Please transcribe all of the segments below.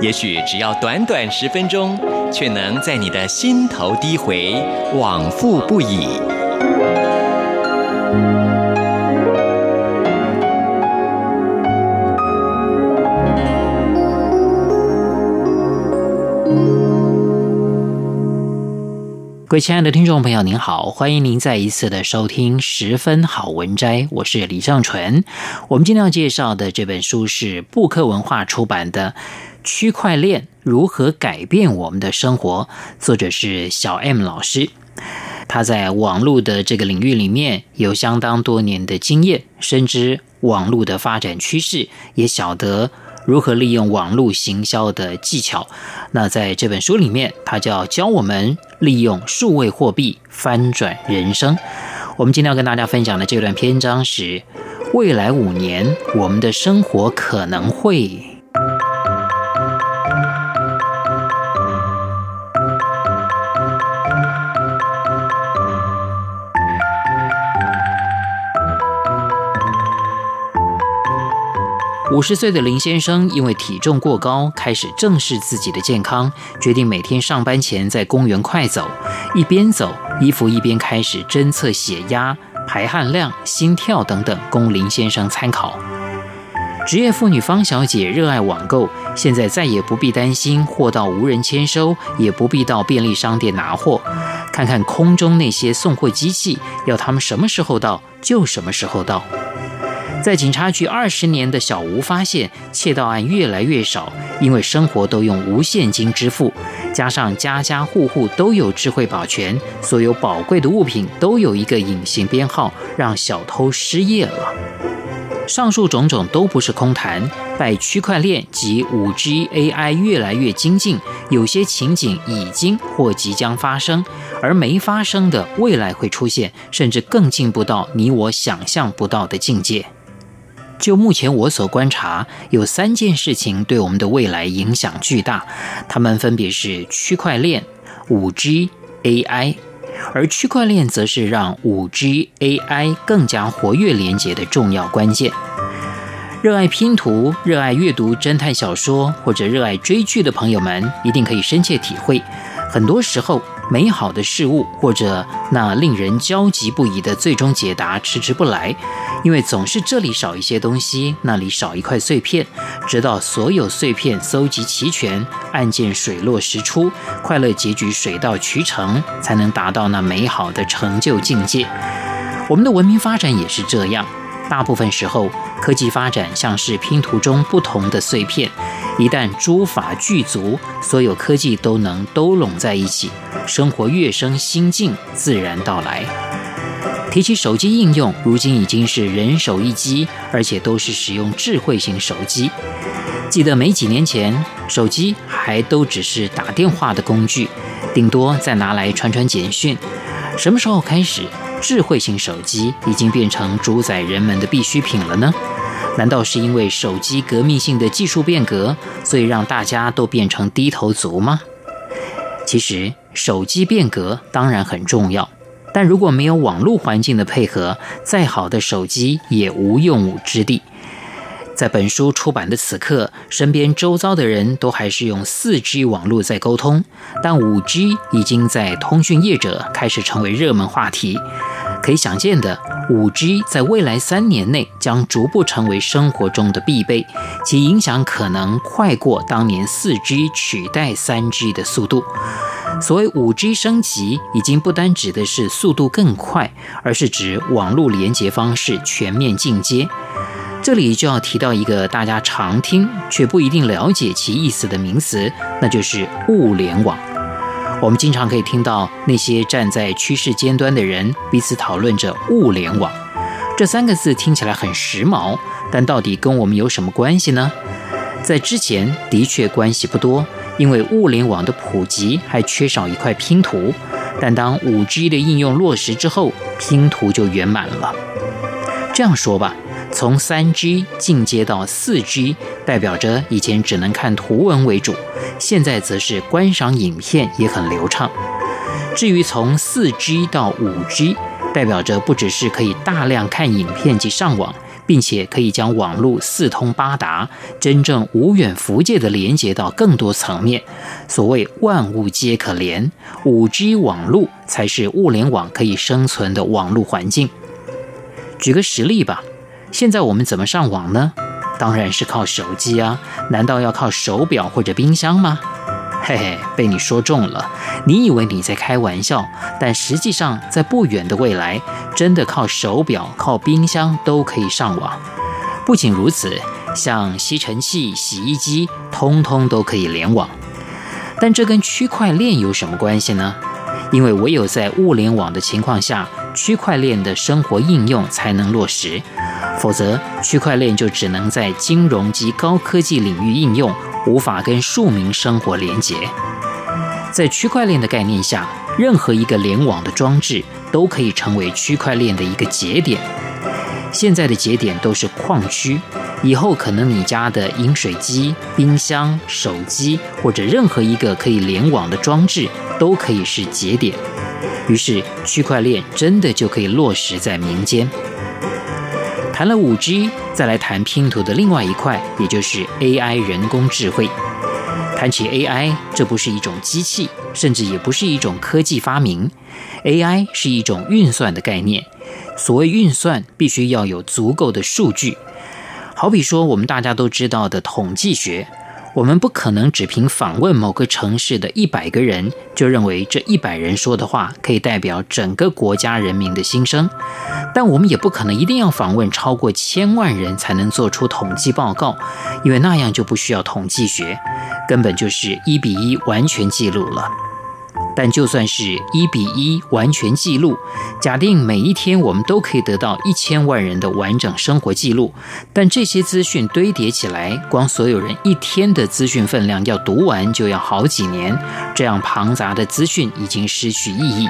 也许只要短短十分钟，却能在你的心头低回，往复不已。各位亲爱的听众朋友，您好，欢迎您再一次的收听《十分好文摘》，我是李尚纯。我们今天要介绍的这本书是布克文化出版的《区块链如何改变我们的生活》，作者是小 M 老师。他在网络的这个领域里面有相当多年的经验，深知网络的发展趋势，也晓得。如何利用网络行销的技巧？那在这本书里面，他就要教我们利用数位货币翻转人生。我们今天要跟大家分享的这段篇章是：未来五年，我们的生活可能会。五十岁的林先生因为体重过高，开始正视自己的健康，决定每天上班前在公园快走，一边走，衣服一边开始侦测血压、排汗量、心跳等等，供林先生参考。职业妇女方小姐热爱网购，现在再也不必担心货到无人签收，也不必到便利商店拿货，看看空中那些送货机器，要他们什么时候到就什么时候到。在警察局二十年的小吴发现，窃盗案越来越少，因为生活都用无现金支付，加上家家户户都有智慧保全，所有宝贵的物品都有一个隐形编号，让小偷失业了。上述种种都不是空谈，拜区块链及五 G AI 越来越精进，有些情景已经或即将发生，而没发生的未来会出现，甚至更进步到你我想象不到的境界。就目前我所观察，有三件事情对我们的未来影响巨大，它们分别是区块链、五 G、AI，而区块链则是让五 G、AI 更加活跃连接的重要关键。热爱拼图、热爱阅读侦探小说或者热爱追剧的朋友们，一定可以深切体会，很多时候。美好的事物，或者那令人焦急不已的最终解答迟迟不来，因为总是这里少一些东西，那里少一块碎片，直到所有碎片搜集齐全，案件水落石出，快乐结局水到渠成，才能达到那美好的成就境界。我们的文明发展也是这样。大部分时候，科技发展像是拼图中不同的碎片，一旦诸法具足，所有科技都能都拢在一起，生活跃升心境自然到来。提起手机应用，如今已经是人手一机，而且都是使用智慧型手机。记得没几年前，手机还都只是打电话的工具，顶多再拿来传传简讯。什么时候开始？智慧型手机已经变成主宰人们的必需品了呢？难道是因为手机革命性的技术变革，所以让大家都变成低头族吗？其实，手机变革当然很重要，但如果没有网络环境的配合，再好的手机也无用武之地。在本书出版的此刻，身边周遭的人都还是用 4G 网络在沟通，但 5G 已经在通讯业者开始成为热门话题。可以想见的，5G 在未来三年内将逐步成为生活中的必备，其影响可能快过当年 4G 取代 3G 的速度。所谓 5G 升级，已经不单指的是速度更快，而是指网络连接方式全面进阶。这里就要提到一个大家常听却不一定了解其意思的名词，那就是物联网。我们经常可以听到那些站在趋势尖端的人彼此讨论着物联网，这三个字听起来很时髦，但到底跟我们有什么关系呢？在之前的确关系不多，因为物联网的普及还缺少一块拼图。但当五 G 的应用落实之后，拼图就圆满了。这样说吧，从三 G 进阶到四 G，代表着以前只能看图文为主，现在则是观赏影片也很流畅。至于从四 G 到五 G，代表着不只是可以大量看影片及上网。并且可以将网络四通八达，真正无远弗届地连接到更多层面。所谓万物皆可连，5G 网络才是物联网可以生存的网络环境。举个实例吧，现在我们怎么上网呢？当然是靠手机啊，难道要靠手表或者冰箱吗？嘿嘿，被你说中了。你以为你在开玩笑，但实际上，在不远的未来，真的靠手表、靠冰箱都可以上网。不仅如此，像吸尘器、洗衣机，通通都可以联网。但这跟区块链有什么关系呢？因为唯有在物联网的情况下，区块链的生活应用才能落实，否则区块链就只能在金融及高科技领域应用。无法跟庶民生活连结，在区块链的概念下，任何一个联网的装置都可以成为区块链的一个节点。现在的节点都是矿区，以后可能你家的饮水机、冰箱、手机或者任何一个可以联网的装置都可以是节点。于是，区块链真的就可以落实在民间。谈了五 G，再来谈拼图的另外一块，也就是 AI 人工智慧。谈起 AI，这不是一种机器，甚至也不是一种科技发明。AI 是一种运算的概念。所谓运算，必须要有足够的数据。好比说，我们大家都知道的统计学。我们不可能只凭访问某个城市的一百个人，就认为这一百人说的话可以代表整个国家人民的心声。但我们也不可能一定要访问超过千万人才能做出统计报告，因为那样就不需要统计学，根本就是一比一完全记录了。但就算是一比一完全记录，假定每一天我们都可以得到一千万人的完整生活记录，但这些资讯堆叠起来，光所有人一天的资讯分量要读完就要好几年，这样庞杂的资讯已经失去意义。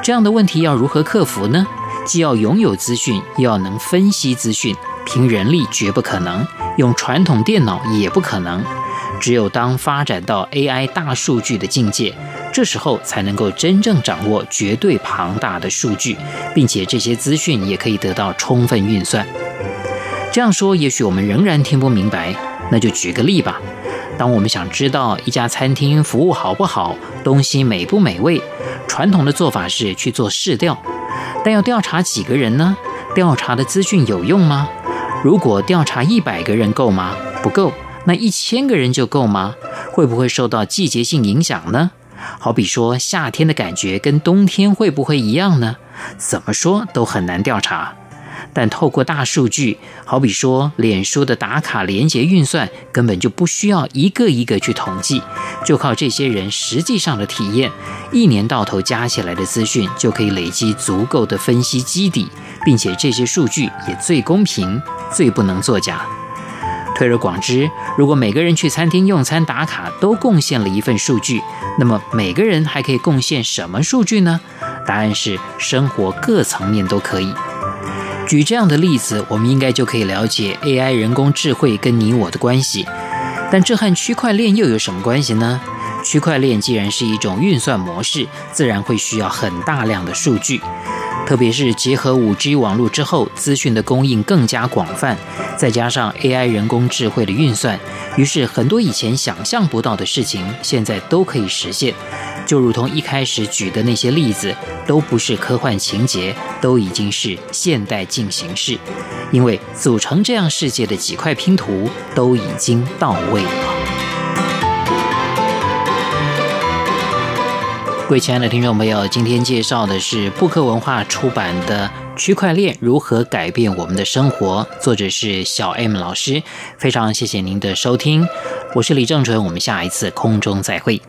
这样的问题要如何克服呢？既要拥有资讯，又要能分析资讯，凭人力绝不可能，用传统电脑也不可能。只有当发展到 AI 大数据的境界，这时候才能够真正掌握绝对庞大的数据，并且这些资讯也可以得到充分运算。这样说，也许我们仍然听不明白。那就举个例吧。当我们想知道一家餐厅服务好不好，东西美不美味，传统的做法是去做试调。但要调查几个人呢？调查的资讯有用吗？如果调查一百个人够吗？不够。那一千个人就够吗？会不会受到季节性影响呢？好比说夏天的感觉跟冬天会不会一样呢？怎么说都很难调查。但透过大数据，好比说脸书的打卡连结运算，根本就不需要一个一个去统计，就靠这些人实际上的体验，一年到头加起来的资讯就可以累积足够的分析基底，并且这些数据也最公平，最不能作假。推而广之，如果每个人去餐厅用餐打卡都贡献了一份数据，那么每个人还可以贡献什么数据呢？答案是生活各层面都可以。举这样的例子，我们应该就可以了解 AI 人工智慧跟你我的关系。但这和区块链又有什么关系呢？区块链既然是一种运算模式，自然会需要很大量的数据。特别是结合 5G 网络之后，资讯的供应更加广泛，再加上 AI 人工智慧的运算，于是很多以前想象不到的事情，现在都可以实现。就如同一开始举的那些例子，都不是科幻情节，都已经是现代进行式，因为组成这样世界的几块拼图都已经到位了。各位亲爱的听众朋友，今天介绍的是布克文化出版的《区块链如何改变我们的生活》，作者是小 M 老师。非常谢谢您的收听，我是李正淳，我们下一次空中再会。